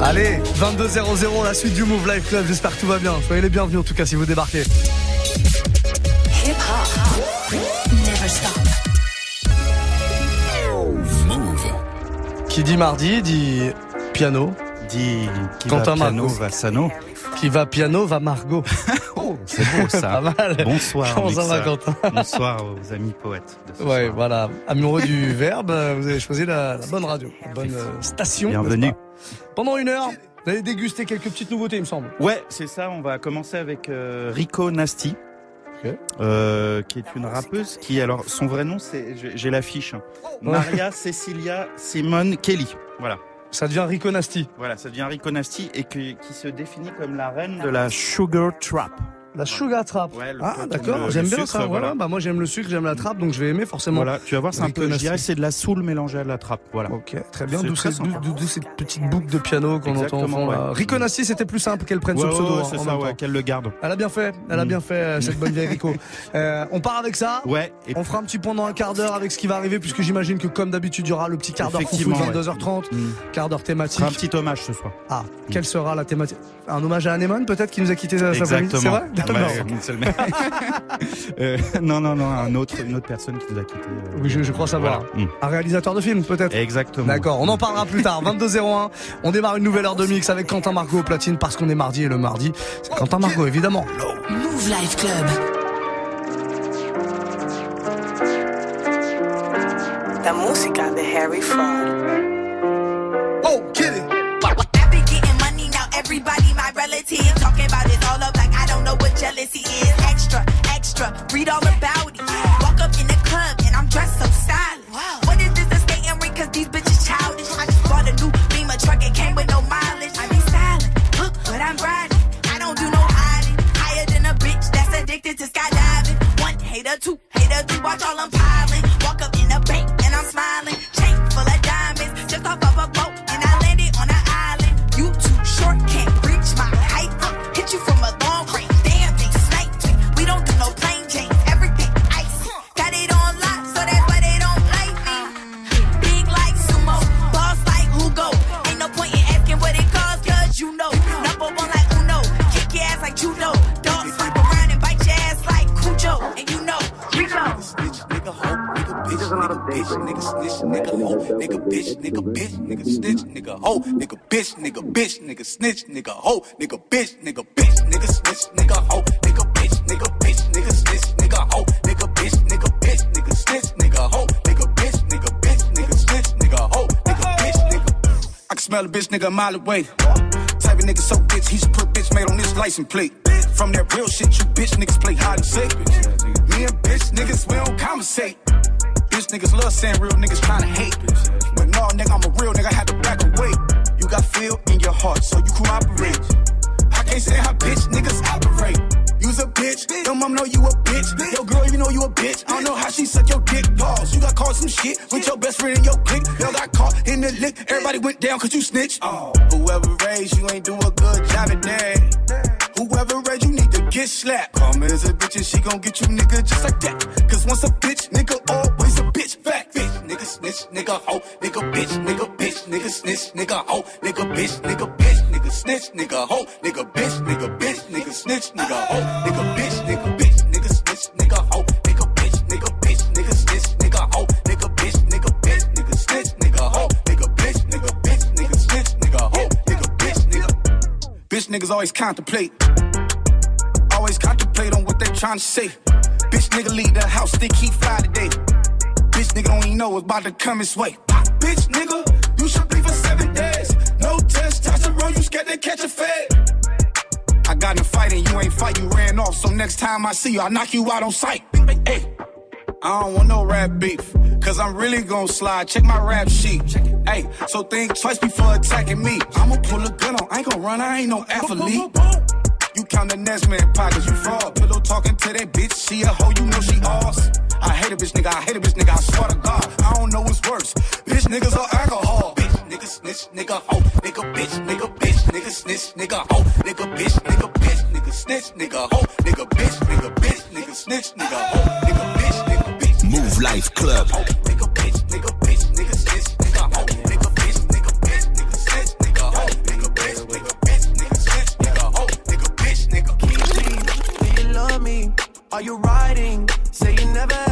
Allez, 22-0-0, la suite du Move Life Club. J'espère que tout va bien. Soyez les bienvenus en tout cas si vous débarquez. Hip hop. Never stop. Qui dit mardi dit piano. Dit qui Quentin va piano Marcos. va Sano. Qui va piano va Margot. C'est beau Pas ça. mal. Bonsoir. Bonsoir aux amis poètes. de ce Ouais, soir. voilà. Amoureux du verbe, euh, vous avez choisi la, la bonne radio, la bonne euh, station. Bienvenue. pas Pendant une heure, vous allez déguster quelques petites nouveautés, il me semble. Ouais, c'est ça. On va commencer avec euh, Rico Nasty. Euh, qui est une rappeuse qui, alors, son vrai nom, c'est, j'ai l'affiche, hein. Maria Cecilia Simone Kelly. Voilà. Ça devient Rico Nasty. Voilà, ça devient Rico Nasty et qui se définit comme la reine de la sugar trap. La sugar trap. Ouais, le- ah, d'accord, j'aime bien sucre, ça. Voilà. voilà. Bah, moi, j'aime le sucre, j'aime la trappe, donc je vais aimer forcément. Voilà, tu vas voir, c'est un Rico peu, je Nasty. dirais, c'est de la soul mélangée à de la trap. Voilà. Ok, très bien. D'où ces petites boucles de piano qu'on entend au là. ouais. Rico Nasty, c'était plus simple qu'elle prenne Ouais, ce ouais, pseudo. ouais, c'est ça, ouais, qu'elle le garde. Elle a bien fait, elle a Mm. bien fait euh, cette bonne vieille Rico. Euh, on part avec ça. Ouais, et On fera un petit point dans un quart d'heure avec ce qui va arriver, puisque j'imagine que comme d'habitude, il y aura le petit quart d'heure foufou de Effectivement, ouais. 22h30, Mm. quart d'heure thématique. un petit hommage ce soir. Ah, quelle sera la thématique Un hommage à Anemone peut-être qui nous a quitté sa sa famille C'est vrai? Même. Euh, non, non, non, un autre, une autre personne qui nous a quittés. euh, Oui, je, je crois savoir. Voilà. Mm. Un réalisateur de film peut-être Exactement. D'accord, on en parlera plus tard. 22h01, on démarre une nouvelle heure de mix avec Quentin Margot au platine parce qu'on est mardi et le mardi, c'est Quentin Margot évidemment. Move Life Club. La música de Harry Fraud. Snitch, nigga, hoe, nigga, bitch, nigga, bitch, nigga, snitch, nigga, hoe, nigga, bitch, nigga, bitch, nigga, snitch, nigga, hoe, nigga, bitch, nigga, bitch, nigga, snitch, nigga, hoe, nigga, bitch, nigga, bitch, nigga, snitch, nigga, hoe, nigga, bitch, nigga. I can smell a bitch, nigga, a mile away. Type of nigga so bitch, he should put bitch made on this license plate. From that real shit, you bitch niggas play hide and seek. Me and bitch niggas, we don't conversate. Bitch niggas love saying real niggas tryna hate. But no, nigga, I'm a real nigga, I had to back away. Got feel in your heart, so you cooperate. I can't say how bitch niggas operate. You's a bitch, your mom know you a bitch. Your girl even know you a bitch. I don't know how she suck your dick. Pause. You got caught some shit with your best friend in your clique. Y'all got caught in the lick. Everybody went down cause you snitched. Oh, whoever raised you ain't do a good job at that. Whoever raised you need to get slapped. Me as a bitch and she gon' get you nigga just like that. Cause once a bitch, nigga always a bitch. Fact, bitch, nigga snitch, nigga hoe, nigga bitch, nigga bitch, nigga snitch, nigga hoe, nigga bitch, nigga bitch, nigga snitch, nigga hoe, nigga bitch, nigga bitch, nigga snitch, nigga hoe, nigga bitch, nigga bitch, nigga snitch, nigga hoe, nigga bitch, nigga bitch, niggas always contemplate. Always contemplate on what they trying to say. Bitch nigga leave the house, think he fly today. Nigga don't even know what's about to come his way. Pop, Bitch nigga, you should be for seven days. No testosterone, you scared to catch a fade. I got in a fight and you ain't fight, you ran off. So next time I see you, I knock you out on sight. Hey, I don't want no rap beef. Cause I'm really gon' slide. Check my rap sheet. Hey, so think twice before attacking me. I'ma pull a gun on. I ain't gon' run, I ain't no athlete. You count the Nesman pockets, you fraud. Pillow talking to that bitch, she a hoe, you know she ours. I hate a bitch nigga, I hate a bitch nigga, I swear to God, I don't know what's worse. Bitch niggas or alcohol. Bitch nigga snitch nigga ho. Nigga bitch nigga bitch nigga snitch nigga ho. Nigga bitch nigga bitch nigga snitch nigga ho. Nigga bitch nigga bitch nigga snitch nigga ho. Nigga bitch nigga bitch. Mouv' Live Club. Are you riding? Say you never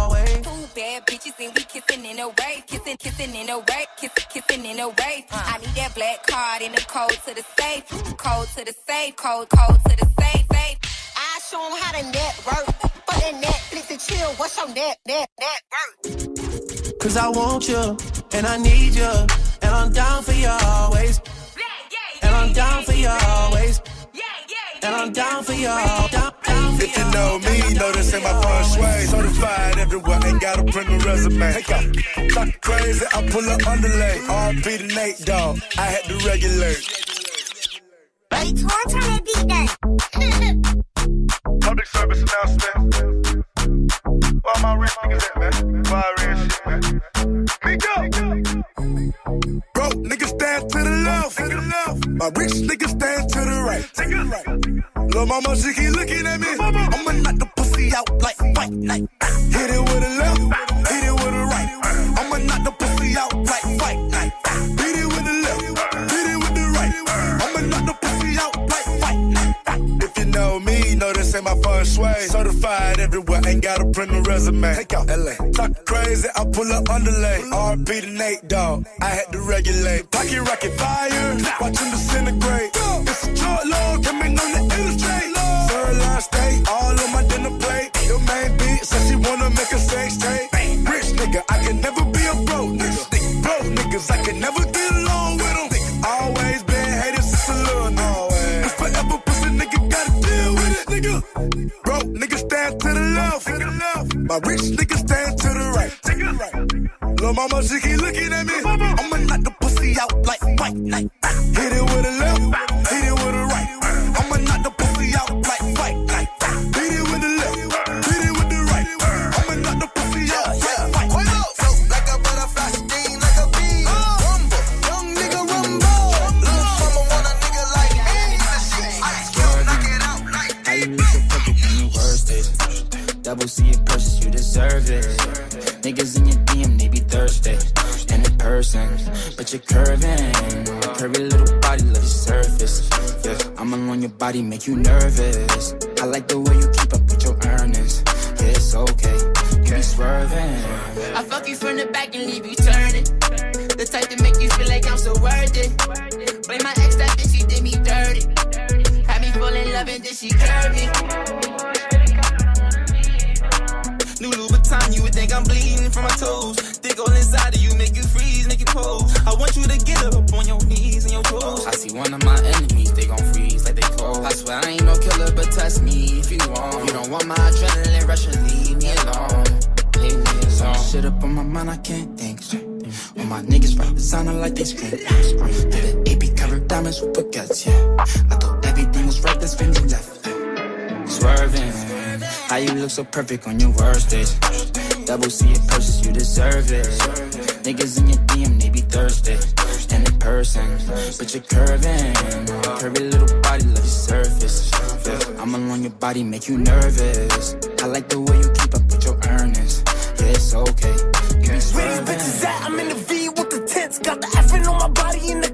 bad bitches and we kissing in a wave, kissing, kissing in a wave, kissing, kissing in a wave. I need that black card in the code to the safe, code to the safe, code, code to the safe, safe. I show 'em how to network. For that Netflix and chill, what's your net, net, net worth? Cause I want you, and I need you, and I'm down for you always. And I'm down for you always. And I'm down for you, down, down for If you know me, know this ain't my first way. Certified everywhere, ain't got a print or resume. Take out, talk crazy, I pull up underlay. RP to Nate, dog. I had to regulate. Wait, turn turn that beat down. Public service announcement. Where my rich niggas at, man? Why rich shit, man? Me go. Broke niggas stand to the left. To the left. My rich niggas stand to the right. To the right. Lil' mama, she keep looking at me. I'ma knock the pussy out like white night. Hit it with a left, hit it with a right. I'ma knock the pussy out like white me, know this ain't my first way. Certified everywhere, ain't got a print or resume. Take out LA. Talk crazy, I pull up underlay. RP to Nate, dog. I had to regulate. Pocket rocket fire, watch him disintegrate. It's a short load, coming on the illustrate. Third line stay, all on my dinner plate. Your main beat says she wanna make a sex tape. Rich nigga, I can never be a broke nigga. Broke niggas, I can never My rich niggas stand to the right. Lil' mama, she keep looking at me. I'ma knock the pussy out like white night. Hit it with a left, hit it with a right. I'ma knock the pussy out like white night. Hit it with the left, hit it with the right. I'ma knock the pussy out like white night. Float like a butterfly, sting like a bee. Rumble, young nigga rumble. Little mama want a nigga like me. Ice cube, knock it out like How you look so perfect in your worst days? Double C it purchase, you deserve it. Niggas in your DM, they be thirsty. And in person, but you're curving. Curvy little body, love your surface. Yeah, I'm alone, your body make you nervous. I like the way you keep up with your earnings. Yeah, it's okay, you be swerving. I fuck you from the back and leave you turning. The type to make you feel like I'm so worth it. Blame my ex, that bitch, she did me dirty. Had me fall in love and then she curved me. New Louboutin, you would think I'm bleeding from my toes. Dig all inside of you, make you freeze, make you pose. I want you to get up on your knees and your toes. I see one of my enemies, they gon' freeze like they cold. I swear I ain't no killer, but test me if you want. You don't want my adrenaline rush and leave me alone. Leave me alone. Shit up on my mind, I can't think. All my niggas rap designer like they scream. Did an AP covered diamonds with baguettes, yeah. I thought everything was right, that's when you left. Swerving, how you look so perfect on your worst days. Double C it purchase, you deserve it. Niggas in your DM, they be thirsty. And in person, but you're curving. Curvy little body, love your surface. Yeah, I'm alone, your body make you nervous. I like the way you keep up with your earnings. Yeah, it's okay. Where these bitches at? I'm in the V with the tents. Got the effing on my body in the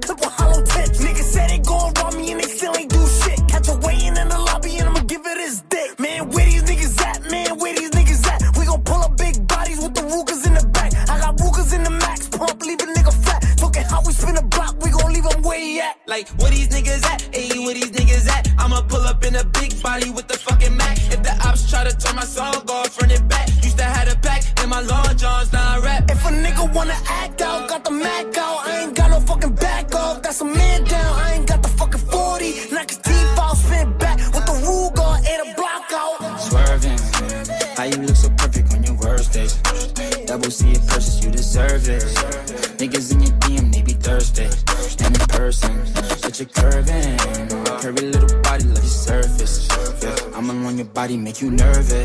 body make you nervous.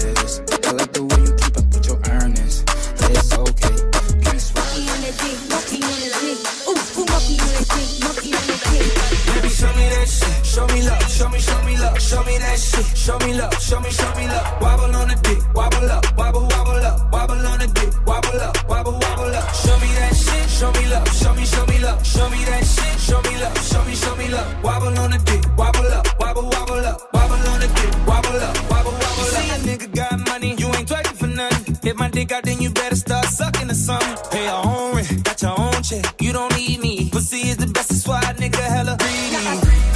Nothing. My dick out, then you better start sucking or something. Pay your own rent. Got your own check. You don't need me. Pussy is the best. That's why nigga hella greedy.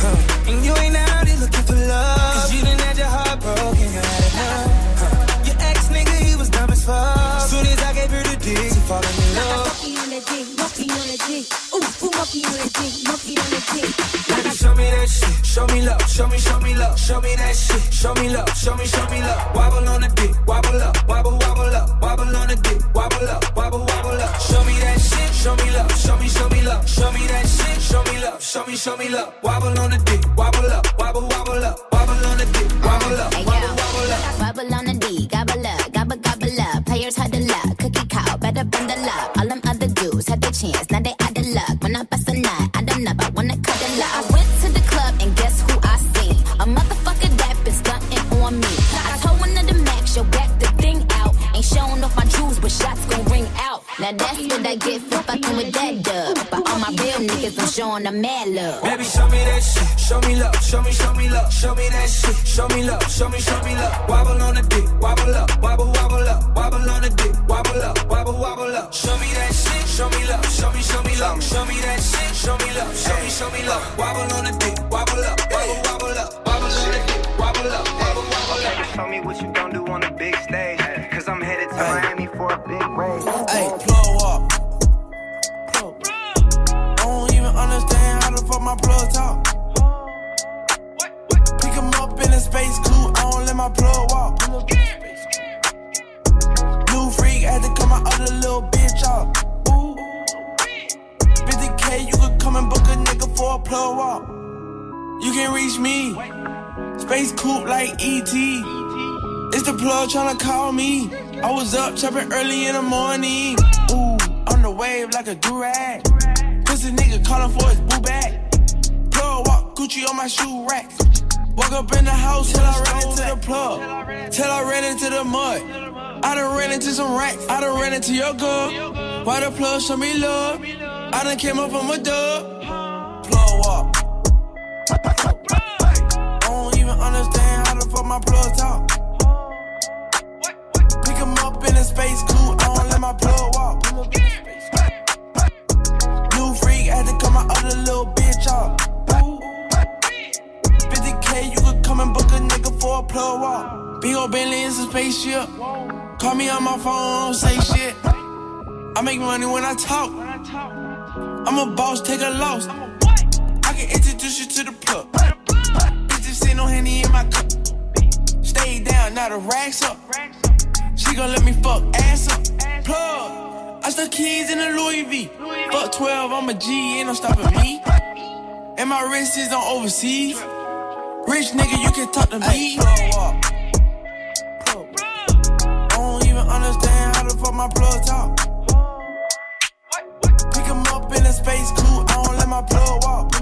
Huh. And you ain't out here looking for love. Cause you done had your heart broken. You had enough. Huh. Your ex nigga, he was dumb as fuck. Soon as I gave her the dick, she falling in love. Monkey on the dick, monkey on the dick. Ooh, ooh, monkey on the dick, monkey on the dick. Baby, show me that shit. Show me love. Show me, show me love. Show me that shit. Show me love. Show me, show me love. Wobble Show me, love. Come and book a nigga for a plug walk. You can reach me. Space coupe like ET. It's the plug tryna call me. I was up chopping early in the morning. Ooh, on the wave like a durag. Pussy nigga calling for his boo bag. Plug walk Gucci on my shoe rack. Walk up in the house till I ran into the plug. Till I ran into the mud. I done ran into some racks. I done ran into your girl. Why the plug show me love? I done came up from a dub. Plug walk. I don't even understand how the fuck my plug talk. Pick him up in a space coupe, I don't let my plug walk. New freak had to cut my other little bitch off. 50k, you could come and book a nigga for a plug walk. Big ol' Bentley is a spaceship. Call me on my phone, don't say shit. I make money when I talk. I'm a boss, take a loss. I can introduce you to the plug. Bitches see no henny in my cup. Stay down, now the racks up. She gon' let me fuck ass up. Plug. I stuck keys in a Louis V. Fuck 12, I'm a G, ain't no stopping me. And my wrist is on overseas. Rich nigga, you can talk to me. I don't even understand how the fuck my plug talk. Pick him in a space coupe, I don't let my blood walk.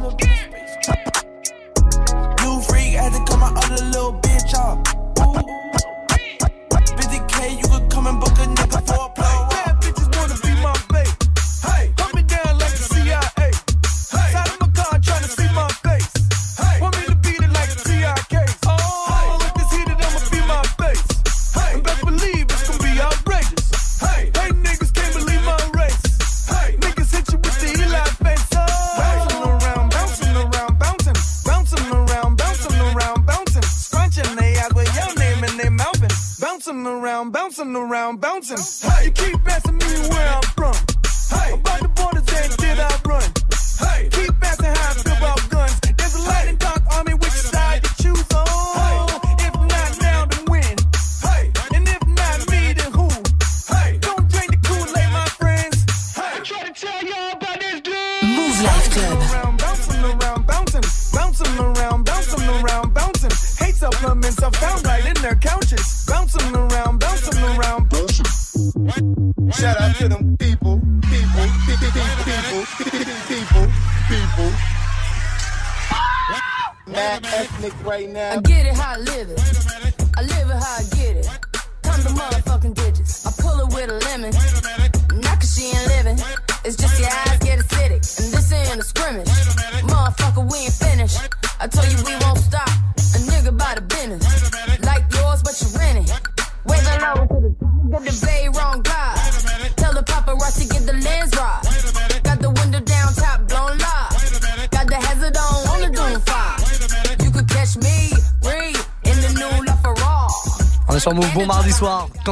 New freak had to cut my other little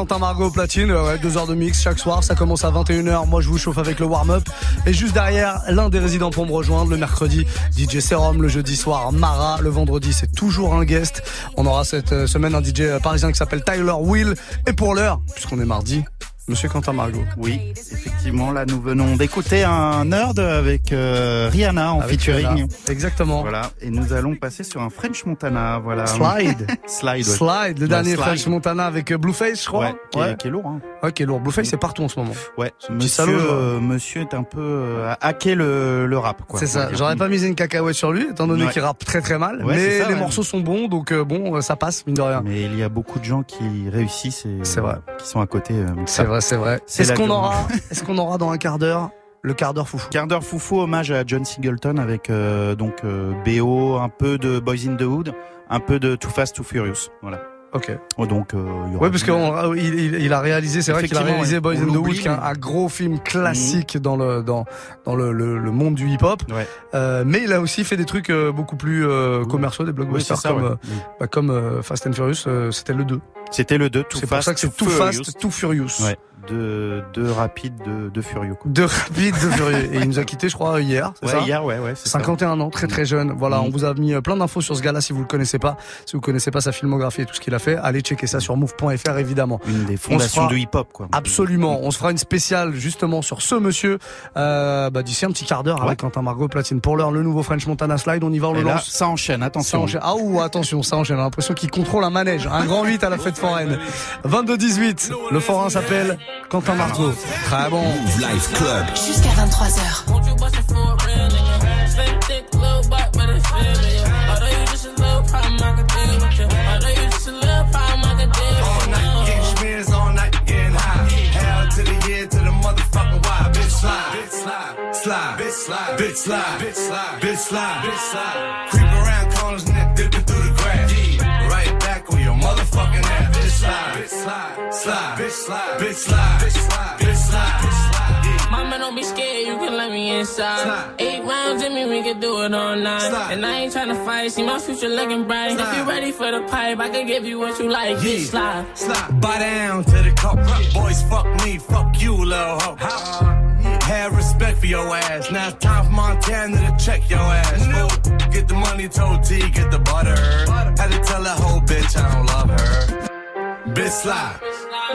Quentin Margot platine, euh, ouais, deux heures de mix chaque soir. Ça commence à 21h. Moi, je vous chauffe avec le warm-up. Et juste derrière, l'un des résidents pour me rejoindre. Le mercredi, DJ Serum. Le jeudi soir, Mara. Le vendredi, c'est toujours un guest. On aura cette euh, semaine un DJ parisien qui s'appelle Tyler Will. Et pour l'heure, puisqu'on est mardi, Monsieur Quentin Margot. Oui, effectivement, là nous venons d'écouter un nerd avec euh, Rihanna en Avec featuring. Rihanna. Exactement. Voilà, et nous allons passer sur un French Montana, voilà. Slide. Slide. ouais. Slide, le Ouais, dernier Slide. French Montana avec euh, Blueface, je crois. Ouais, qui est- qui est lourd, hein. Ouais, qui est lourd. Blueface, c'est partout en ce moment. Ouais, monsieur, salaud, euh, monsieur est un peu euh, a hacké le, le rap, quoi. C'est ça. J'aurais pas misé une cacahuète sur lui, étant donné qu'il rappe très très mal. Mais ça, les morceaux sont bons, donc bon, ça passe, mine de rien. Mais il y a beaucoup de gens qui réussissent et C'est vrai. qui sont à côté. C'est vrai, c'est vrai. C'est Est-ce qu'on aura, est-ce qu'on aura dans un quart d'heure le quart d'heure foufou Quart d'heure foufou, hommage à John Singleton avec euh, donc euh, BO, un peu de Boys in the Hood, un peu de Too Fast Too Furious. Voilà. Ok. Oh, donc euh, il y aura Ouais, parce qu'il il, a réalisé, c'est vrai qu'il a réalisé. Boys in the Hood, l'oublie, qui est un, gros film classique dans le dans dans le, le, le monde du hip-hop. Ouais. Euh, mais il a aussi fait des trucs euh, beaucoup plus euh, commerciaux, des blockbusters Oui, c'est ça, comme ouais. euh, bah, comme euh, Fast and Furious. euh, C'était le 2. C'était le 2, Too C'est pour ça que c'est Too Furious. Fast, Too Furious. Ouais. De, de rapide, de, de furieux. Quoi. De rapide, de furieux. Et il nous a quitté, je crois, hier. Ouais, ça hier, ouais, ouais. c'est ça. 51 ans, très très jeune. Voilà, Mhm. on vous a mis euh, plein d'infos sur ce gars-là si vous le connaissez pas. Si vous connaissez pas sa filmographie et tout ce qu'il a fait, allez checker ça sur move.fr évidemment. Une des fondations fera- de hip-hop, quoi. Absolument. On se fera une spéciale justement sur ce monsieur euh, bah, d'ici un petit quart d'heure avec Quentin Margot Platine. Pour l'heure, le nouveau French Montana Slide, on y va, on Et le là, lance. ça enchaîne, Ça attention. enchaîne. Ah ou attention, ça enchaîne. J'ai l'impression qu'il contrôle un manège. Un grand 8 à la fête foraine. 22-18. Le forain s'appelle Quentin Margot. Très bon. Move Life Club. Jusqu'à 23h. Slide, slide, slide, bitch slide, bitch slide, bitch slide, bitch slide, bitch slide. Yeah. Mama, don't be scared, you can let me inside. Slide. Eight rounds in me, we can do it all night. Slide. And I ain't tryna fight, see my future looking bright. If you ready for the pipe, I can give you what you like. Yeah. Bitch, slide. Slide. Buy down to the cup. Boys, fuck me, fuck you, little hoe. Have respect for your ass. Now it's time for Montana to check your ass. Fool. Get the money, told T, get the butter. Had to tell that whole bitch I don't love her. Bitch slide,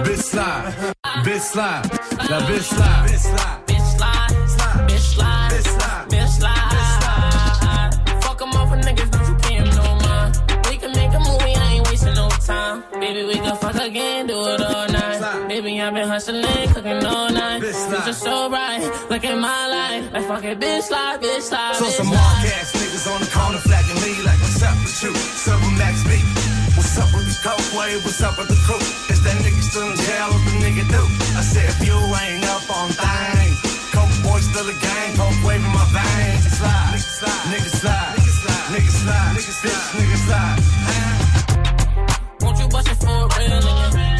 bitch slide, bitch slide, now bitch slide, bitch slide, Bitch, slide. Bitch, slide. bitch slide. Bitch, slide. Fuck 'em off niggas, don't you pay no mind. We can make a movie, I ain't wasting no time. Baby, we can fuck again, do it all night. Baby, I've been hustling, cooking all night. Bitch. Future so bright, look at my life. Like fuck it, bitch, slide, bitch, slide. So some mark ass niggas on the corner flagging me like what's up with you? Silver Max B. What's up with the coke wave? What's up with the crew? Is that nigga still in jail? What the nigga do? I said if you ain't up on things, coke boy still a gang, coke wave in my veins. Slide, nigga slide, nigga slide, nigga slide, nigga slide, nigga bitch, nigga slide. Won't you bust it for real?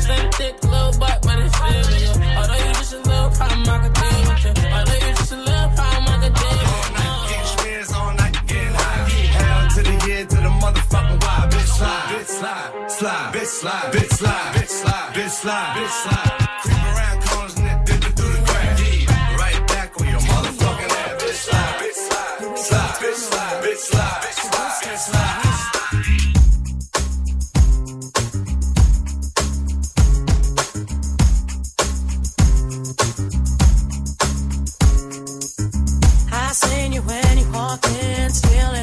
Slim, thick, little butt, but it's you. Although you just a little problem, I could slide, bitch slide, slide, bitch slide, bitch slide, bitch slide, bitch slide, bitch slide. Creep around corners and dipping through the grass. Right back on your motherfucking ass. Bitch slide, slide, bitch slide, bitch slide, bitch slide, bitch seen you when you walked in, stealing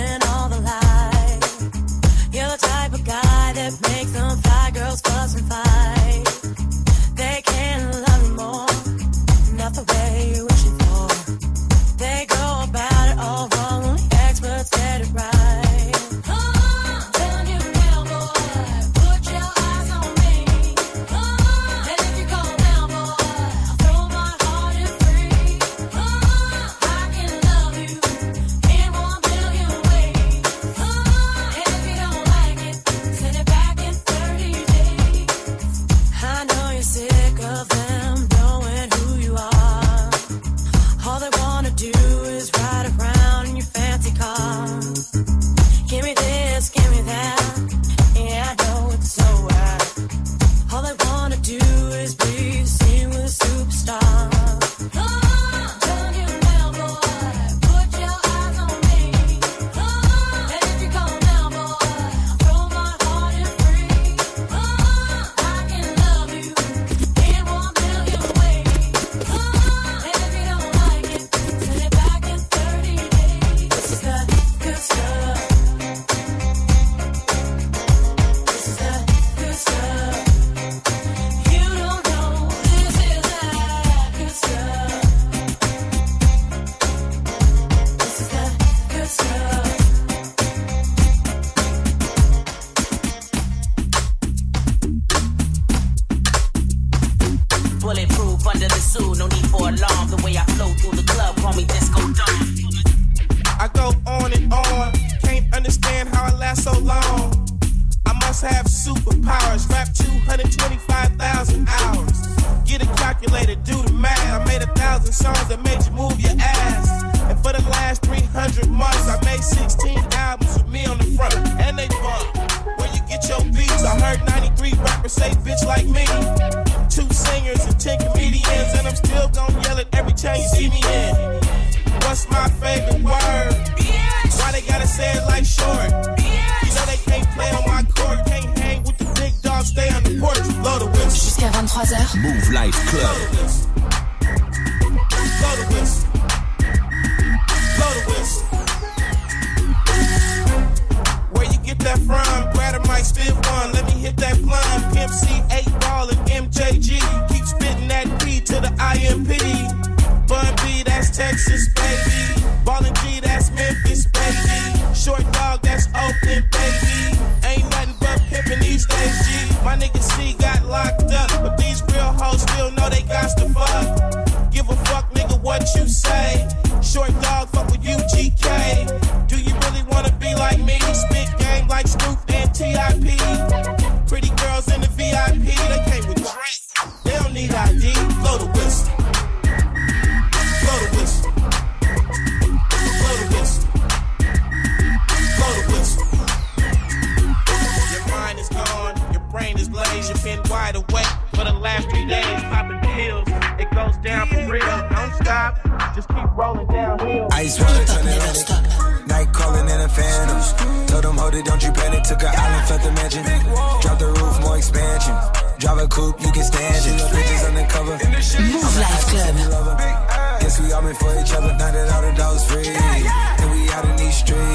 a calculator, do the math. I made a thousand songs that made you move your ass. And for the last 300 months, I made 16 albums with me on the front. And they bump. Where you get your beats? I heard 93 rappers say bitch like me. Two singers and 10 comedians. And I'm still gonna yell it every time you see me in. What's my favorite word? Why they gotta say it like short? You know they can't play on my court, can't Jusqu'à 23h. Mouv' Live Club. Blow the whistle. Blow the whistle. Where you get that from? Grab a mic, spit one. Let me hit that blunt. Pimp C, 8 ball, and MJG. You keep spitting that P to the IMP. Bun B, that's Texas, baby. Ballin' G, that's Memphis, baby. Short dog, that's Oakland, My nigga C got locked up, but these real hoes still know they got to fuck. Give a fuck, nigga, what you say. Short dog, fuck with UGK. Do you really wanna be like me? Spit game like Snoop and TIP. Wide awake for the last three days. Popping pills, it goes down for real. Don't stop, just keep rolling downhill. Ice water turn Atlantic. Night calling in a phantom. Told them, hold it, don't you panic. Took an island, felt the mansion. Drop the roof, more expansion. Drive a coupe, you can stand it. Bitches undercover. Mouv' Live Club. Guess we all meant for each other. Now that all the dogs free. And we out in these streets.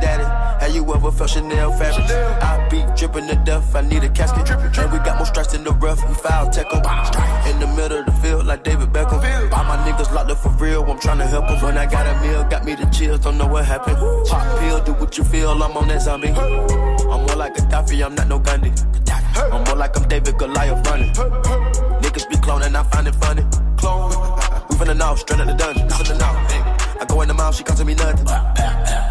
You ever felt Chanel fabric? I be dripping to death, I need a casket. And we got more strikes in the rough, we foul tech 'em. In the middle of the field, like David Beckham. All my niggas locked up for real, I'm tryna help 'em. When I got a meal, got me the chills, don't know what happened. Pop pill, do what you feel, I'm on that zombie. I'm more like a Gaddafi, I'm not no Gandhi. I'm more like I'm David Goliath running. Niggas be cloning, I find it funny. Clone. We from the north, straight out the dungeon. The north. I go in the mouth, she costing me nothing.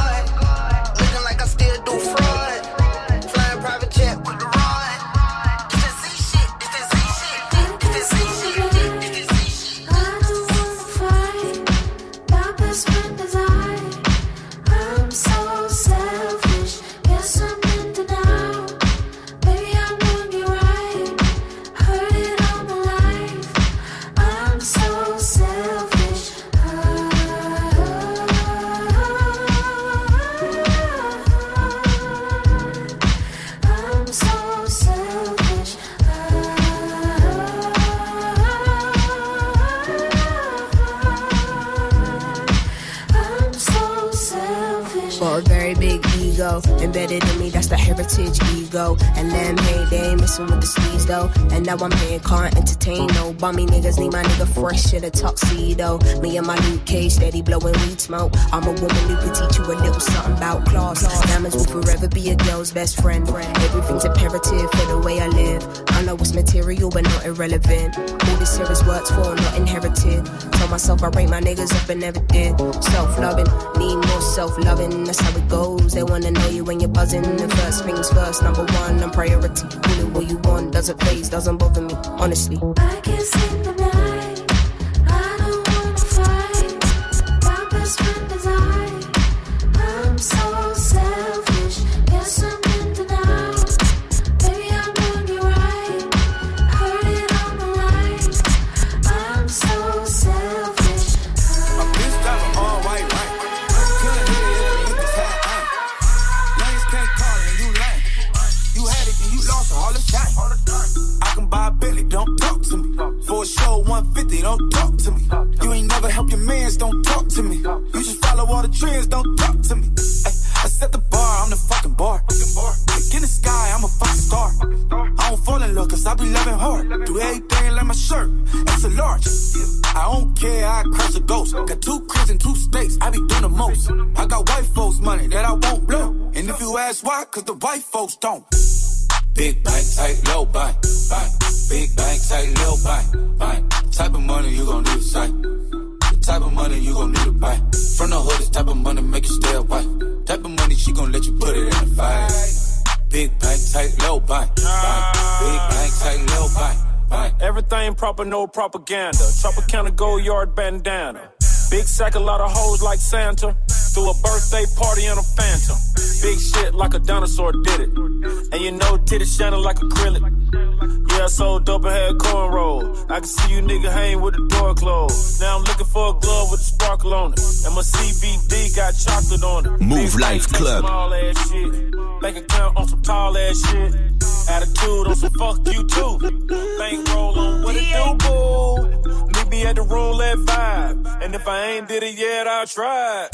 Ego. And they ain't messing with the sleeves though. And now I'm here, can't entertain no bummy niggas. Need my nigga fresh in a tuxedo. Me and my Luke Cage steady blowing weed smoke. I'm a woman who can teach you a little something about class. Diamonds will forever be a girl's best friend. Everything's imperative for the way I live. I know it's material but not irrelevant. All this here is worked for, not inherited. Tell myself I rate my niggas up and never did. Self loving, need more self loving. That's how it goes. They wanna know you when you're buzzing. The first things first, number one, I'm priority. What you want doesn't phase, doesn't bother me, honestly. I can't sleep at if you ask why, cause the white folks don't. Big bank, tight, low bank, bank. Big bank, tight, low bank, bank. Type of money you gon' need to sight. The type of money you gon' need to buy. From the hood, this type of money make you stay away. Type of money she gon' let you put it in the fight. Big bank, tight, low bank, bank. Big bank, tight, low bank. Everything proper, no propaganda. Tropicana gold yard bandana. Big sack, a lot of hoes like Santa. Threw a birthday party in a phantom. Big shit like a dinosaur did it. And you know, titty shining like acrylic. Yeah, I sold dope and had cornrow. I can see you nigga hang with the door closed. Now I'm looking for a glove with a sparkle on it. And my CBD got chocolate on it. Move Big Life Club. Small ass shit. Bank account on some tall ass shit. Attitude on some fuck you too. Bankroll on what it do, boo. Meet me at the roulette vibe. And if I ain't did it yet, I'll try.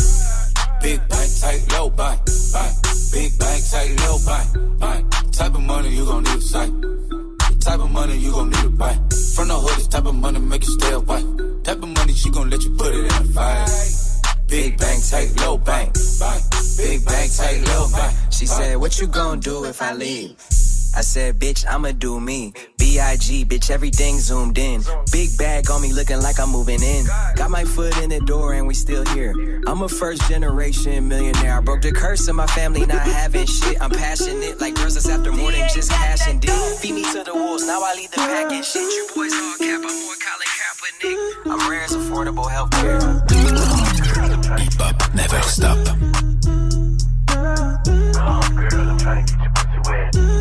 Big bank, tight, low bank, bank. Big bank, tight, low bank, bank. Type of money you gon' need to sight. Type of money you gon' need to buy. From the hood, this type of money make you stay away. Type of money she gon' let you put it in a fight. Big bank, tight, low bank, bank. Big bank, tight, low bank. She said, What you gonna do if I leave? I said, Bitch, I'ma do me. B.I.G., bitch, everything zoomed in. Big bag on me looking like I'm moving in. Got my foot in the door and we still here. I'm a first generation millionaire. I broke the curse of my family not having shit. I'm passionate like girls that's after more than just cash and dick. Feed me to the wolves, now I lead the pack and shit. You boys all cap, I'm more Colin Kaepernick. I'm rare as affordable healthcare. Hip hop never stop. Okay,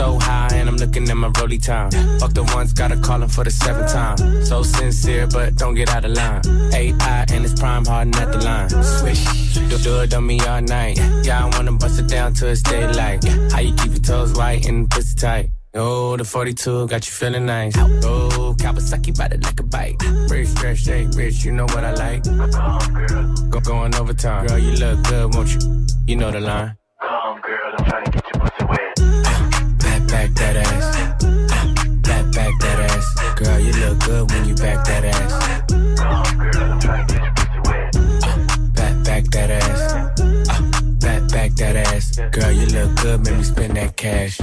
so high and I'm looking at my rolly time. Fuck the ones, gotta call him for the seventh time. So sincere, but don't get out of line. AI and it's prime harden at the line. Swish, do, do it on me all night. Yeah, I wanna bust it down till it's daylight. How you keep your toes white and pussy tight? Oh, the 42 got you feeling nice. Oh, Kawasaki bite it like a bite. Rich, stretch, shake, rich, you know what I like. Go going overtime. Girl, you look good, won't you? You know the line. Good when you back that ass. Uh, Back, back that ass. Uh, Back, back that ass. Girl, you look good, make me spend that cash.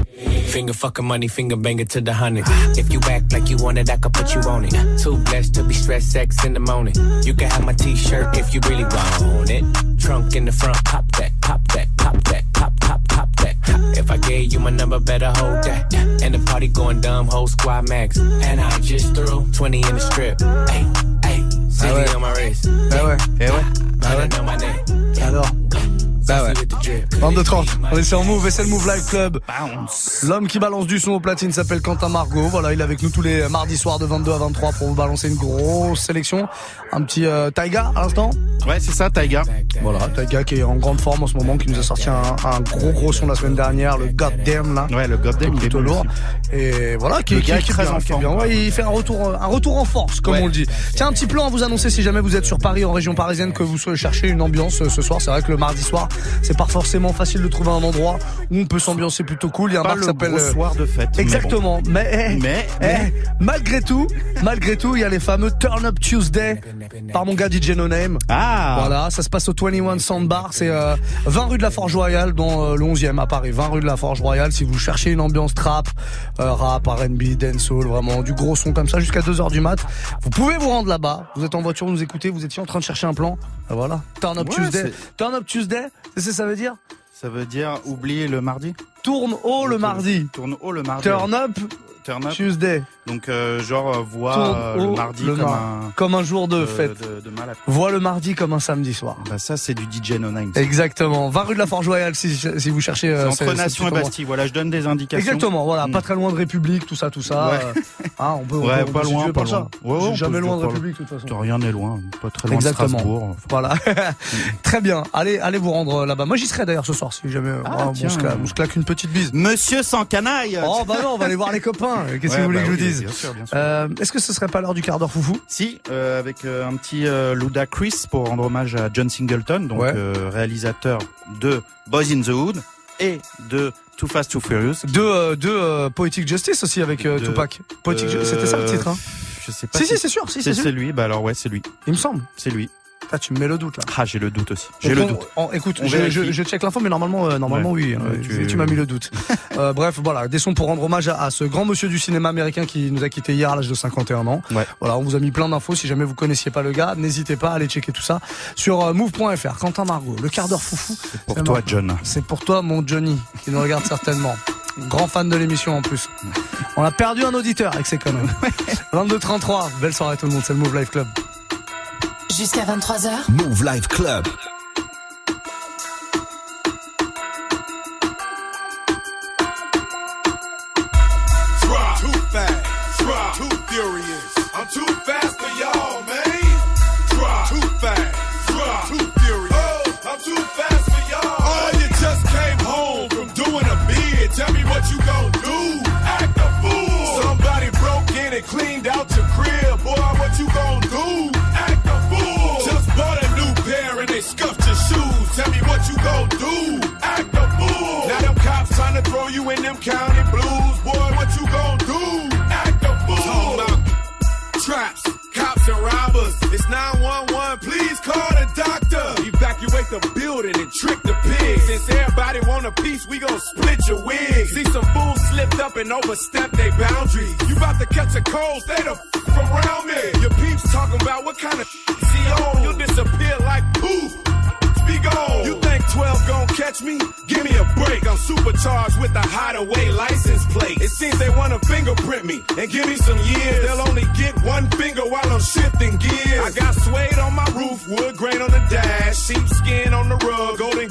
Finger fucking money, finger banger to the hundred. If you act like you want it, I can put you on it. Too blessed to be stressed sex in the morning. You can have my t-shirt if you really want it. Trunk in the front, pop that, pop that, If I gave you my number, better hold that. And the party going dumb, whole squad max. And I just threw 20 in the strip. Hey, hey, ouais. on my wrist. Bah ouais. Eh ouais. Bah ouais. on my neck. Bah ouais. 22h30, on est sur Move et c'est le Move Live Club. L'homme qui balance du son au platine s'appelle Quentin Margot. Voilà, il est avec nous tous les mardis soirs de 22 à 23 pour vous balancer une grosse sélection. Un petit euh, Taiga à l'instant Ouais, c'est ça, Taiga. Voilà, Taiga qui est en grande forme en ce moment, qui nous a sorti un, un gros gros son la semaine dernière, le Goddamn là. Ouais, le Goddamn qui est plutôt lourd. Et voilà, qui, est très bien, en qui est forme, bien. Ouais, il fait un retour, un retour en force, comme Ouais. on le dit. Tiens, un petit plan à vous annoncer si jamais vous êtes sur Paris, en région parisienne, que vous cherchez une ambiance euh, ce soir. C'est vrai que le mardi soir, c'est pas forcément facile de trouver un endroit où on peut s'ambiancer plutôt cool. Il y a un bar qui le s'appelle euh, soir de fête. mais Exactement. Mais, eh, Mais, eh, mais- malgré tout, malgré tout, il y a les fameux Turn Up Tuesday par mon gars DJ No Name. Ah. Voilà, ça se passe au 21 Sandbar. C'est euh, 20 rue de la Forge Royale, dans euh, le 11e à Paris. 20 rue de la Forge Royale. Si vous cherchez une ambiance trap, euh, rap, R&B, dancehall, vraiment du gros son comme ça jusqu'à 2h du mat, vous pouvez vous rendre là-bas. Vous êtes en voiture, vous nous écoutez, vous étiez en train de chercher un plan. Euh, Voilà. Turn Up Ouais, Tuesday. Turn Up Tuesday, c'est ce que ça veut dire Ça veut dire oublier le mardi Tourne haut le mardi. Tourne haut le mardi. Turn Up Turn up. Tuesday. Donc, euh, genre, euh, Tourne euh, le mardi le comme, mar- un, comme un jour de de, fête. de, de malade. Vois le mardi comme un samedi soir. Bah, ça, c'est du DJ No Name. Exactement. 20 rue de la Forge Royale si, si vous cherchez. euh, entre Nation et. Bastille. Voilà, je donne des indications. Exactement, voilà, Mm. pas très loin de République, tout ça, tout ça. Ouais. euh, hein, on peut, on Ouais, on pas peut se loin, pas loin. ouais, jamais loin de pas République, de toute façon. Rien n'est loin. Pas très loin Exactement. de Strasbourg. Voilà. Très bien. Allez, allez vous rendre là-bas. Moi, j'y serai d'ailleurs ce soir, si jamais Ah, on, se claque, une petite bise. Monsieur sans canaille. Oh, bah non, on va aller voir les copains. Qu'est-ce que vous voulez bah que je vous dise? Reprise. Bien sûr, bien sûr. Euh, Est-ce que ce serait pas l'heure du quart d'heure foufou? Si, euh, avec euh, un petit euh, Luda Chris pour rendre hommage à John Singleton, donc Ouais. euh, réalisateur de Boys in the Hood et de Too Fast Too Furious. De, euh, de euh, Poetic Justice aussi avec euh, De- Tupac. Poetic Euh, C'était ça le titre, hein? Je sais pas. Si, si, c'est sûr, si, c'est c'est lui. lui. Bah alors ouais, c'est lui. Il me semble. C'est lui. Ah, tu me mets le doute là. Ah, j'ai le doute aussi. J'ai le doute. on- écoute, On je, vérifie. je, je check l'info, mais normalement, euh, normalement Ouais. oui. Ouais, tu, tu- m'as mis le doute. Euh, bref, voilà, des sons pour rendre hommage à, à ce grand monsieur du cinéma américain qui nous a quitté hier à l'âge de 51 ans. Voilà, on vous a mis plein d'infos. Si jamais vous connaissiez pas le gars, n'hésitez pas à aller checker tout ça sur euh, move.fr. Quentin Margot, le quart d'heure foufou. Pour c'est toi, maintenant. John. C'est pour toi, mon Johnny, qui nous regarde certainement. Grand fan de l'émission en plus. On a perdu un auditeur avec ces conneries. 22-33, belle soirée tout le monde, c'est le Move Life Club. Jusqu'à 23h. Move Life Club. Drop. Too fast. Drop. Too furious. We gon' split your wig. See some fools slipped up and overstepped their boundaries. You about to catch a cold, stay the f around me. Your peeps talking about what kind of see on. You'll disappear like poof. Speak on. You think 12 gon' catch me? Give me a break. I'm supercharged with a hideaway license plate. It seems they wanna fingerprint me and give me some years. They'll only get one finger while I'm shifting gears. I got suede on my roof, wood grain on the dash, sheepskin on the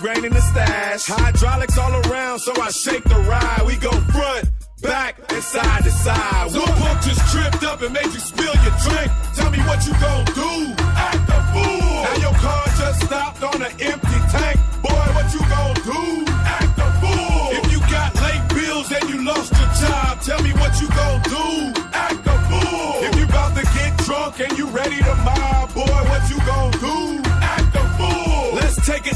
grain in the stash. Hydraulics all around, so I shake the ride. We go front. Back and side to side. What punk just tripped up and made you spill your drink? Tell me what you gon' do. Act a fool. Now your car just stopped on an empty tank. Boy, what you gon' do? Act a fool. If you got late bills and you lost your job, tell me what you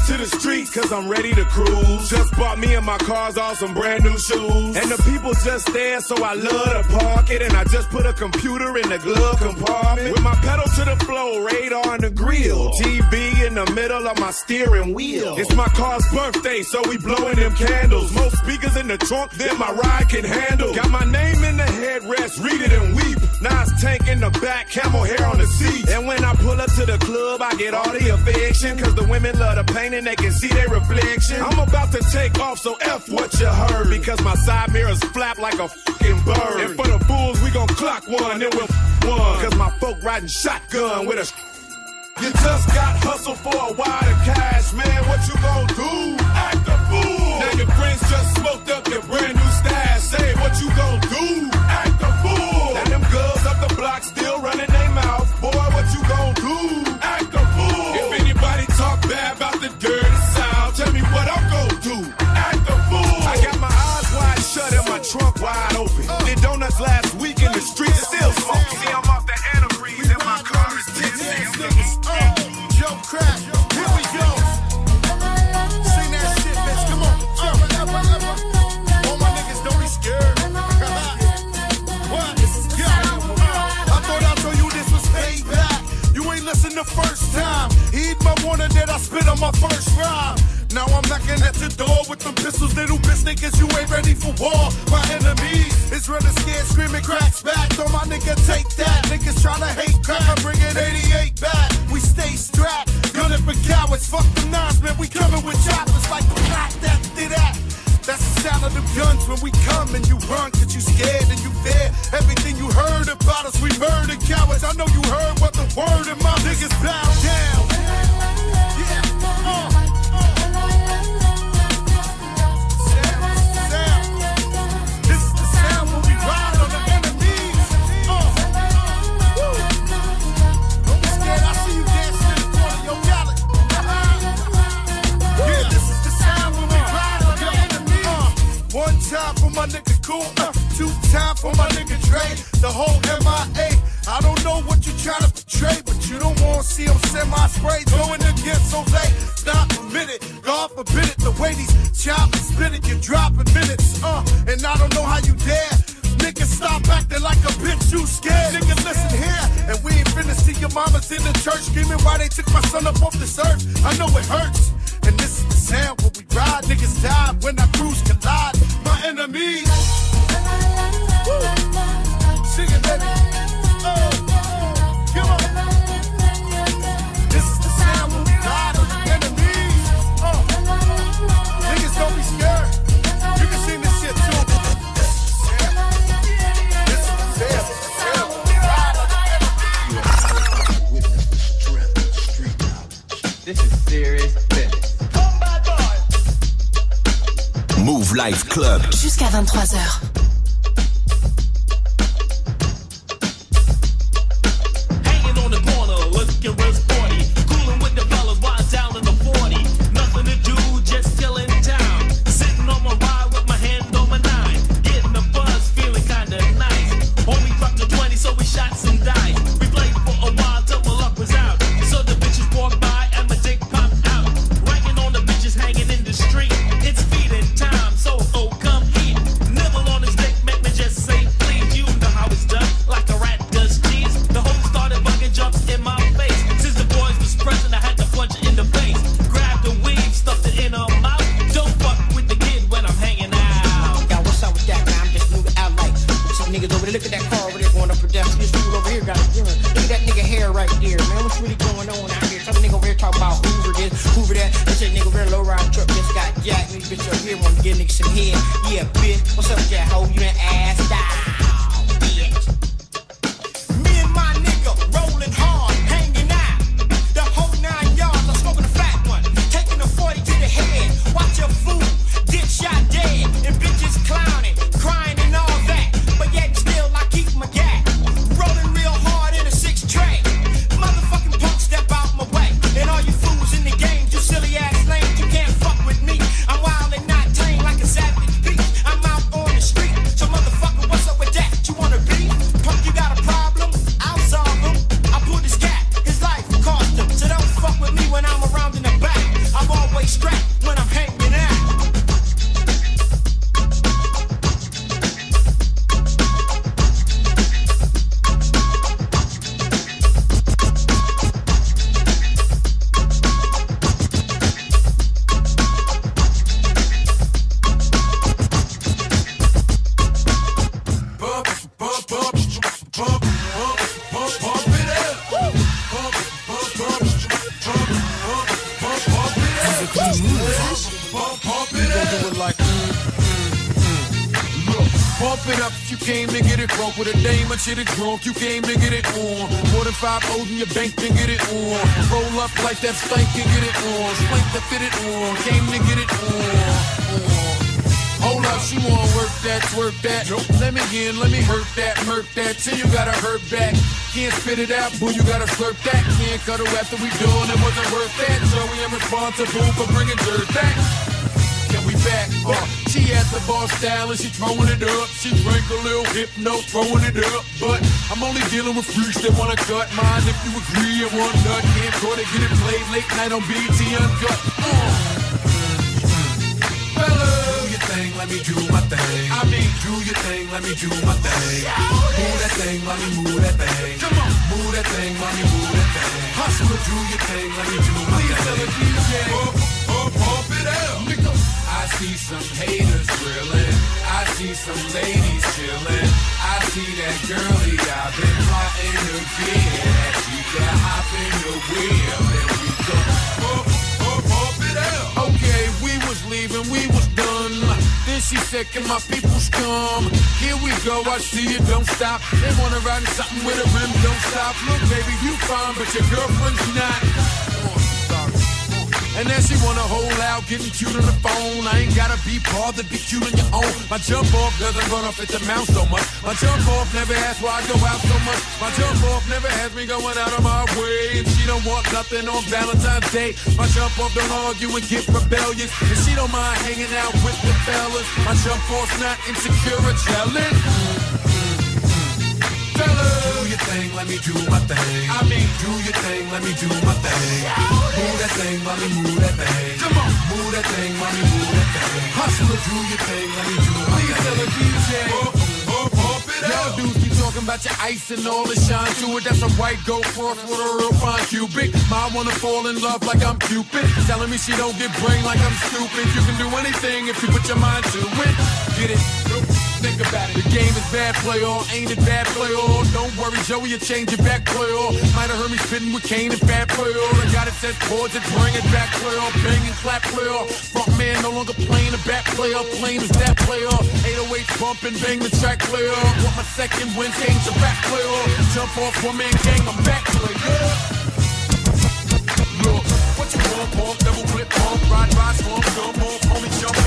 to the streets, cause I'm ready to cruise. Just bought me and my cars all some brand new shoes. And the people just there, so I love to park it. And I just put a computer in the glove compartment. With my pedal to the floor, radar in the grill. TV in the middle of my steering wheel. It's my car's birthday, so we blowing them candles. Most speakers in the trunk than my ride can handle. Got my name in the headrest, read it and weep. NOS tank in the back, camel hair on the seat. And when I pull up to the club, I get all the affection. Cause the women love the pain and they can see their reflection. I'm about to take off, so F what you heard. Because my side mirrors flap like a fucking bird. And for the fools, we gon' clock one, then we'll one. Cause my folk riding shotgun with a you just got hustle for a wad of cash, man. What you gon' do? Your friends just smoked up your brand new stash. Say what you gon' do? Act a fool. Now them girls up the block still running their mouth. Boy, what you gon' do? Act a fool. If anybody talk bad about the dirty south, tell me what I'm gon' do. Act a fool. I got my eyes wide shut and my trunk wide open. Did donuts last time. Heed my warning that I spit on my first rhyme. Now I'm knocking at your door with them pistols, little bitch niggas. You ain't ready for war. My enemies is running scared, screaming cracks back. So my nigga take that. Niggas tryna hate crack. I'm bringing 88 back. We stay strapped, gunning for cowards. Fuck the nines, man. We coming with choppers like that, that, did that. That's the sound of the guns when we come and you run cause you scared and you fear. Everything you heard about us, we murder cowards I know you heard what the word and my niggas bow down your bank to get it on. Roll up like that stank to get it on. Spank to fit it on. Game to get it on. Hold up, she wanna work that, work that. Nope. Let me in, let me hurt that, murk that. Till you gotta hurt back. Can't spit it out, boo, you gotta slurp that. Can't cut her after we done, it wasn't worth that. Joey, I'm responsible for bringing dirt back we back. Uh, she has the bar style and she throwing it up. She drank a little hypno, throwing it up. But I'm only dealing with freaks that wanna cut mine. If you agree and want nut, can't go to get it played late night on BET Uncut. Uh. Fellas thing, let me do my thing. I mean, do your thing, let me do my thing. Move that thing, let me move that thing. Come on, move that thing, let me move that thing. Hustle, do your thing, let me do my Please thing. Please tell the DJ, pump, pump, pump it out. Nigga. I see some haters grilling. I see some ladies chilling. I see that girlie I've been plotting to get at. You can hop in the wheel and we go. Oh, oh, oh, it out. Okay, we was leaving, we was done. Then she said, can my people's come? Here we go, I see you, don't stop. They wanna ride in something with a rim, don't stop. Look, baby, you fine, but your girlfriend's not. And then she wanna hold out, getting cute on the phone. I ain't gotta be bothered, be cute on your own. My jump off doesn't run off at the mouth so much. My jump off never asks why I go out so much. My jump off never has me going out of my way. And she don't want nothing on Valentine's Day. My jump off don't argue and get rebellious. And she don't mind hanging out with the fellas. My jump off's not insecure or jealous. Fellas, do your thing, let me do my thing. I mean, do your thing, let me do my thing. Oh, move that thing, mommy, move that thing. Come on, move that thing, mommy, move that thing. Hustler, do your thing, let me do my thing. Please Tell the DJ. Y'all dudes keep talking about your ice and all the shine to it. That's a white gold cross with a real fine cubic. Mom wanna fall in love like I'm Cupid. Telling me she don't get brain like I'm stupid. You can do anything if you put your mind to it. Get it? Think about it. The game is bad play all, ain't it bad play all? Don't worry, Joey, you change it back play all. Might have heard me spitting with Kane and bad play all. I got it set chords and bring it back play all. Bang and clap play all. Front man no longer playing the back play all. Playing is that play all. 808 bumping, bang the track play all. Want my second win, change the back play all. Jump off one man gang, I'm back play. Look, what you want, pump, double flip, pump, ride, ride, swamp, jump off, homie, jump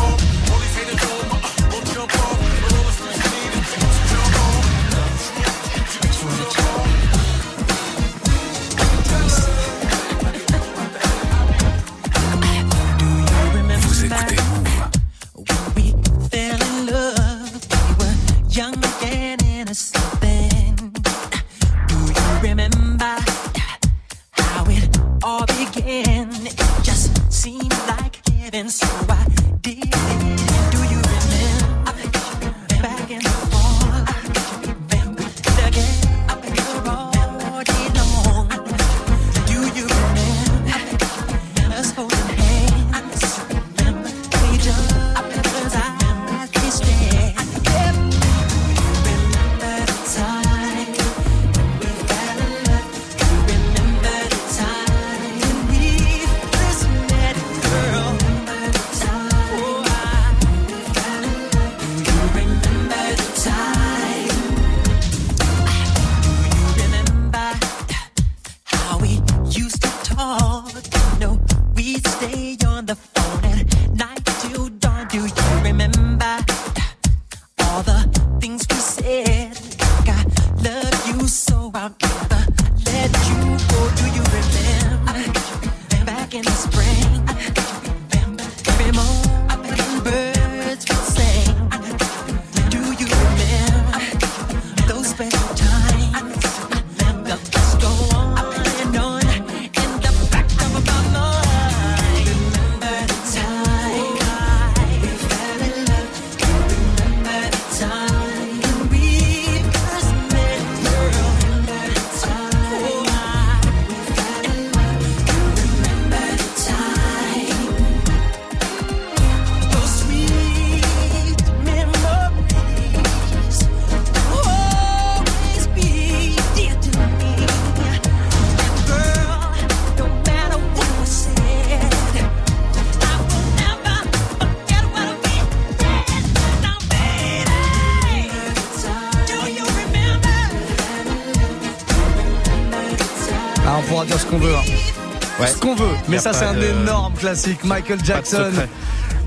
ça, c'est un de- énorme classique. Michael Jackson.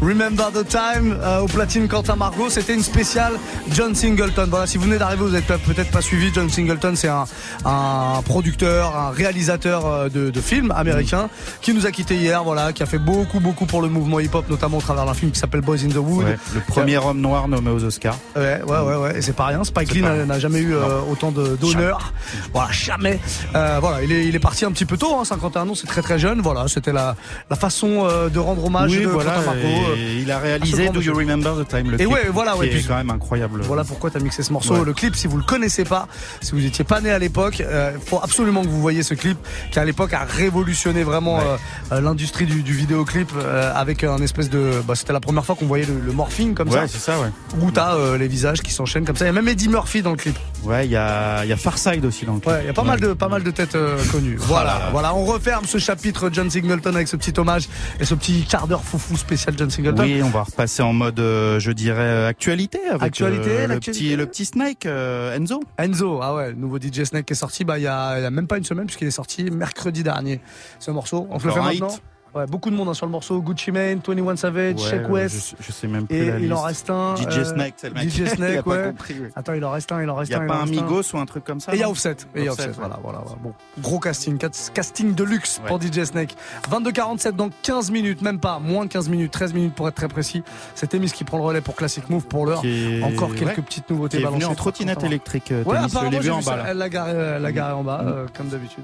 Remember the Time euh, au platine Quentin Margot, c'était une spéciale John Singleton. Voilà, si vous venez d'arriver, vous n'êtes peut-être pas suivi. John Singleton, c'est un, un producteur, un réalisateur euh, de, de films américain qui nous a quitté hier. Voilà, qui a fait beaucoup, beaucoup pour le mouvement hip-hop, notamment au travers d'un film qui s'appelle Boys in the Wood. Ouais, le premier homme noir nommé aux Oscars. Ouais, ouais, ouais, ouais. Et c'est pas rien. Spike Lee n'a jamais eu euh, autant d'honneur. Voilà, jamais. Euh, voilà, il est, il est parti un petit peu tôt, hein, 51 ans, c'est très très jeune. Voilà, c'était la, la façon euh, de rendre hommage oui, de voilà. Quentin Margot. Et euh, il a réalisé Do You. Remember the Time, le Et clip, ouais, voilà, ouais, est puis- quand même incroyable. Voilà pourquoi tu as mixé ce morceau. Ouais. Le clip, si vous le connaissez pas, si vous étiez pas né à l'époque, il faut absolument que vous voyez ce clip qui à l'époque a révolutionné vraiment euh, euh, l'industrie du, du vidéoclip euh, avec un espèce de. Bah, C'était la première fois qu'on voyait le, le morphing comme ça. Ouais, c'est ça, ouais. Où t'as euh, les visages qui s'enchaînent comme ça. Il y a même Eddie Murphy dans le clip. Ouais, il y a, y a Farside aussi dans le clip. Ouais, il y a pas mal de pas mal de têtes euh, connues. Voilà, là là. voilà, on referme ce chapitre John Singleton avec ce petit hommage et ce petit quart d'heure foufou spécial John Singleton. Oui, on va repasser en mode, euh, je dirais, euh, actualité avec Actualité, euh, le petit, le petit Snake, Enzo. Enzo, ah ouais, le nouveau DJ Snake qui est sorti bah il y a, y a même pas une semaine puisqu'il est sorti mercredi dernier. Ce morceau, on se le fait maintenant. hit. Ouais, beaucoup de monde hein, sur le morceau. Gucci Mane, 21 Savage, Ouais, Sheck ouais, West. je, je sais même plus. Et la il en reste un. DJ euh, Snake, c'est le mec. DJ il a Snake, pas ouais. compris. oui. Attends, il en reste un, il en reste Il y un. a il pas un Migos ou un truc comme ça Et il y a Offset. Et il y a Offset, voilà, voilà, voilà. Bon, gros casting, cas- casting de luxe pour DJ Snake. 22-47 dans 15 minutes, même pas, moins de 15 minutes, 13 minutes pour être très précis. C'est Emis qui prend le relais pour Classic Move pour l'heure. Est- Encore quelques ouais. petites nouveautés balancées. en trottinette électrique, euh, Ouais, Témis, je l'ai vu j'ai en bas. Elle l'a garé, elle l'a garé en bas, Mm. euh, comme d'habitude.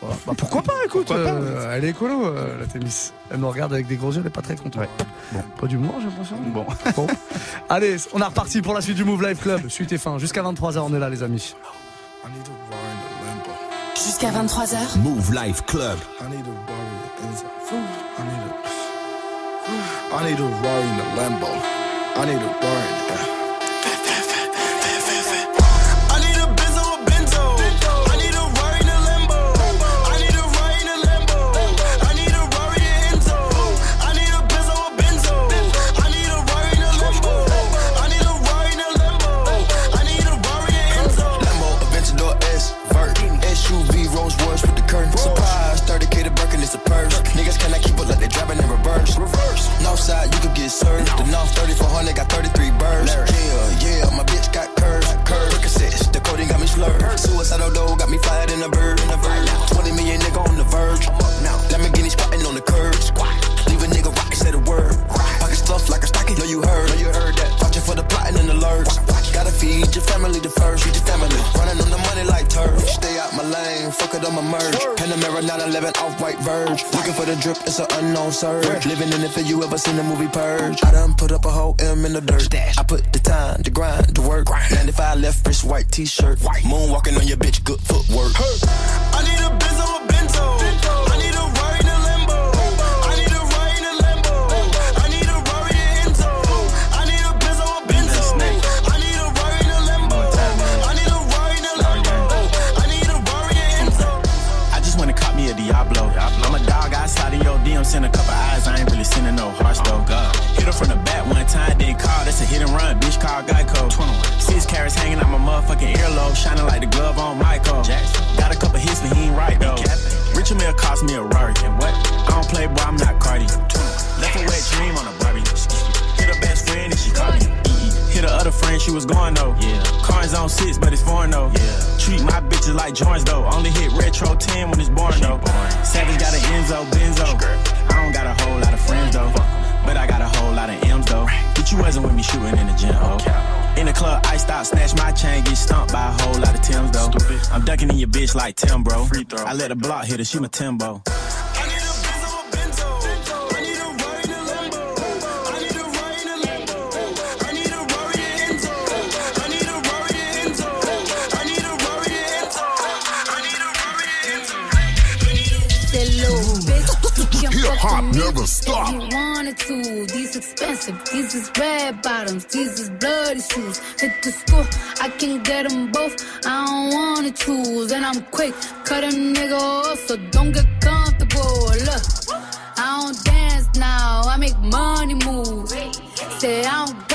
Voilà. Bah, pourquoi pas, écoute, Pourquoi pas, euh, elle est écolo, euh, la Témis. Elle me regarde avec des gros yeux, elle est pas très contente. Pas d'humour, j'ai l'impression. Bon. Bon. Allez, on est reparti pour la suite du Move Live Club. Suite et fin. Jusqu'à 23h, on est là, les amis. Jusqu'à 23h. Move Life Club. I need a in the Lambo. I need a Rari in the. Reverse. Reverse. Northside, you could get served. The North 3400 got 33 birds. Yeah, yeah, my bitch got curves. Curves. Percocets, the coding got me slurred. Suicidal dough got me fired in a bird. 20 million nigga on the verge. 911 off white verge. Looking for the drip, it's an unknown surge. Living in it, if you ever seen the movie Purge. I done put up a whole M in the dirt. I put the time, the grind, the work. 95 left wrist, white t-shirt. Moonwalking on your bitch, good footwork. Hearts though. Hit her from the back one time, then call. That's a hit and run, bitch. Call Geico. Six carats hanging out my motherfucking earlobe, shining like the glove on Michael. Got a couple hits, but he ain't right though. Richard Mille cost me a Rari. And what? I don't play, boy. I'm not Cardi. Left a wet dream on a Barbie. Hit her best friend and she caught me. Hit her other friend, she was going though. Yeah. Cars on six, but it's foreign though. Yeah. Treat my bitches like joints though. Only hit retro 10 when it's born though. Savage got an Enzo, Benzo. I don't got a whole lot of friends though. But I got a whole lot of M's though. But you wasn't with me shooting in the gym, oh. In the club, I stop, snatch my chain, get stumped by a whole lot of Tim's though. I'm ducking in your bitch like Tim, bro. I let the block hit her, she my Timbo. Me never stop. You wanted to. These expensive. These is red bottoms. These is bloody shoes. Hit the school, I can get them both. I don't wanna choose, and I'm quick. Cut a nigga off, so don't get comfortable. Look, I don't dance now. I make money move. Say I don't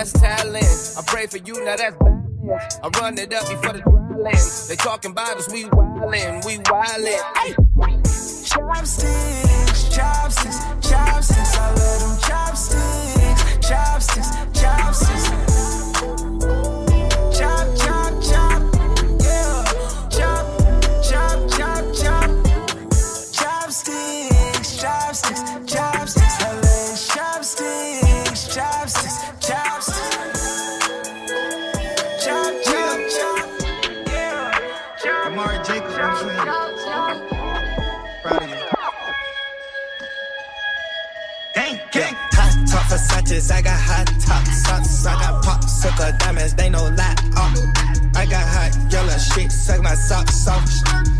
That's talent. I pray for you, now that's balance. I run it up before the dwelling. They talking about us, we wildin', we wildin'. Hey! Chopsticks, chopsticks, chopsticks. I love them chopsticks, chopsticks, chopsticks. Versace's, I got hot top socks. I got popsicle diamonds, they no lie. Oh. I got hot yellow shit, suck my socks off.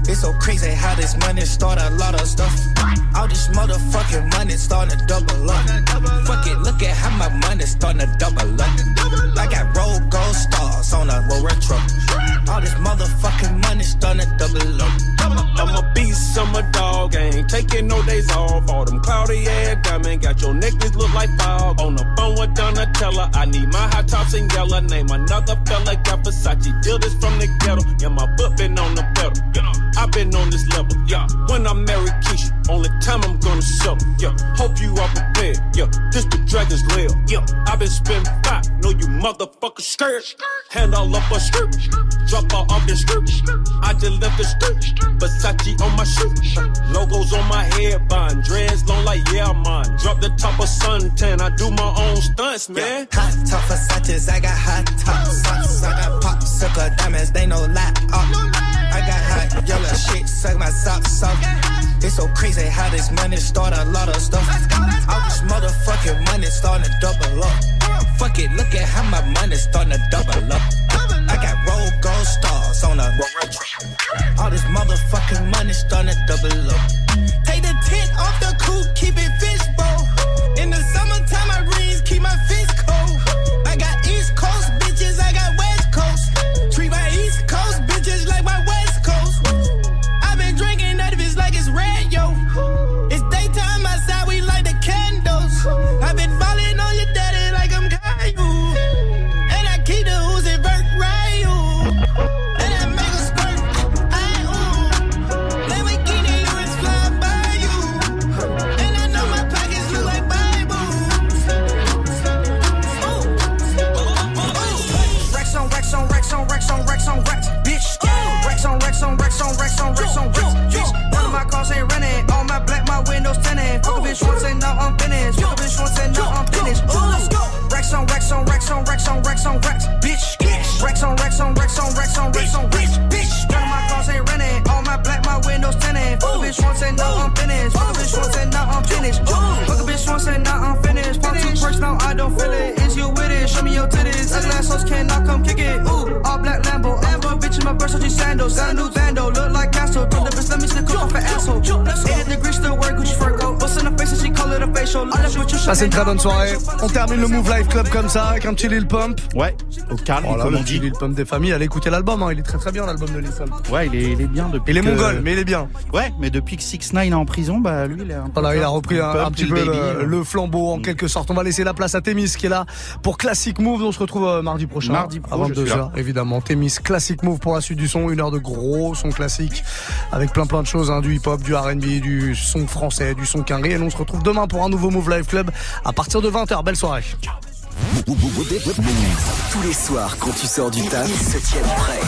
It's so crazy how this money start a lot of stuff. All this motherfucking money starting to double up. Fuck it, look at how my money starting to double up. I got roll gold stars on a roll retro. All this motherfucking money starting to double up. I'm a beast, I'm a dog, ain't taking no days off. All them cloudy ass diamond, got your necklace look like fog. On the phone with Donatella, I tell her I need my hot tops in yellow. Name another fella, got Versace, deal this from the ghetto. Yeah, my foot been on the pedal. I've been on this level. Yeah, when I marry Keisha, only time I'm gonna show. Yeah, hope you are prepared. Yeah, this the dragon's lair. Yeah, i been spending five, know you motherfuckers scared. Hand all up a skirt, drop her off the skirt. I just left the skirt, Versace on my shirt. Logos on my head, bond dreads long like yeah, man. Drop the top of suntan, I do my own stunts, man. Hot top Versace's, I got hot top socks. I got popsicle diamonds, they no lie. Oh. I got hot yellow shit, suck my socks off. It's so crazy how this money start a lot of stuff. All this motherfucking money starting to double up. Fuck it, look at how my money starting to double up. I got roll gold stars on a All this motherfucking money starting to double up. Take the tent off the coupe, Passez une très bonne soirée. On termine le Move Life Club comme ça, avec un petit Lil Pump. Ouais, au calme, Voilà, comme le on dit. Lil Pump des familles. Allez écouter l'album, hein. il est très très bien l'album de Pump. Ouais, il est, il est bien depuis. Il est que- mongol, mais il est bien. Ouais, mais depuis que 6 9 est en prison, bah lui, il est un peu Voilà, il a repris un, petit peu Baby, le, euh. le flambeau en quelque sorte. On va laisser la place à Témis qui est là pour Classic Move. On se retrouve euh, mardi prochain. Mardi pro, à je suis 22h, là. évidemment. Témis, Classic Move pour la suite du son. Une heure de gros son classique avec plein plein de choses, hein, du hip-hop, du R&B, du son français, du son quinri. Et on se retrouve demain pour un nouveau Move Live Club à partir de 20h. Belle soirée. Tous les soirs, quand tu sors du taf, ils se tiennent prêts.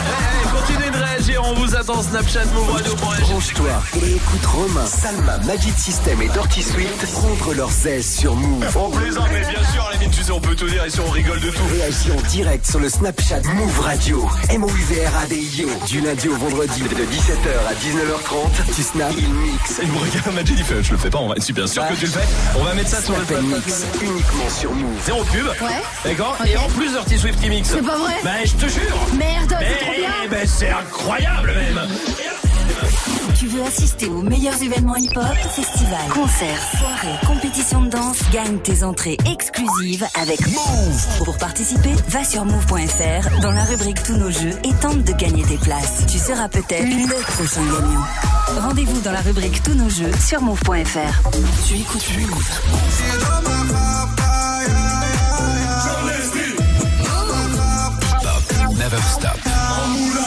Réagir, on vous attend Snapchat, Move Radio. Branche-toi et écoute Romain, Salma, Magic System et Dirty Swift prendre leurs aises sur Move. On plaisante, mais bien sûr, tu sais, on peut tout dire ici, on rigole de tout. Réagis en direct sur le Snapchat Move Radio. M-O-U-V-R-A-D-I-O. Du lundi au vendredi de 17h à 19h30. Tu snaps, il mix. Il me regarde, Magic, il fait, je le fais pas, on va être super sûr que tu le fais. On va mettre ça sur le mix uniquement sur Move. Zéro pub. Ouais. D'accord Ok. Et en plus Dirty Swift qui mixe. C'est pas vrai Ben, je te jure. Merde, Mais, c'est trop bien ben, c'est incroyable même. Tu veux assister aux meilleurs événements hip-hop, festivals, concerts, soirées, compétitions de danse, gagne tes entrées exclusives avec Move. Pour participer, va sur move.fr dans la rubrique Tous nos jeux et tente de gagner tes places. Tu seras peut-être le prochain gagnant. Rendez-vous dans la rubrique Tous nos jeux sur move.fr. Tu écoutes Move. Never stop.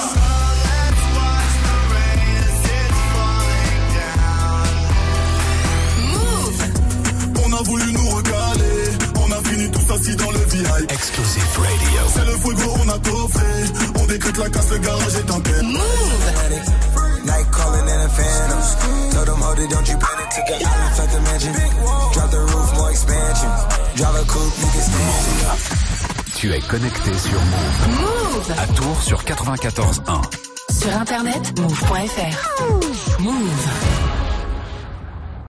Voulu nous recaler, on a fini tous assis dans le VIP. Exclusive radio. C'est le fuego, on a toffé, on décrète la casse, le garage est en paix. Night calling in a phantom. Told them, hold it, don't you panic. Took an island, left the mansion. Drop the roof, more expansion. Drive a coupe, you can stand. Tu es connecté sur Move. Move À Tours sur 94.1. Sur internet, move.fr. Move.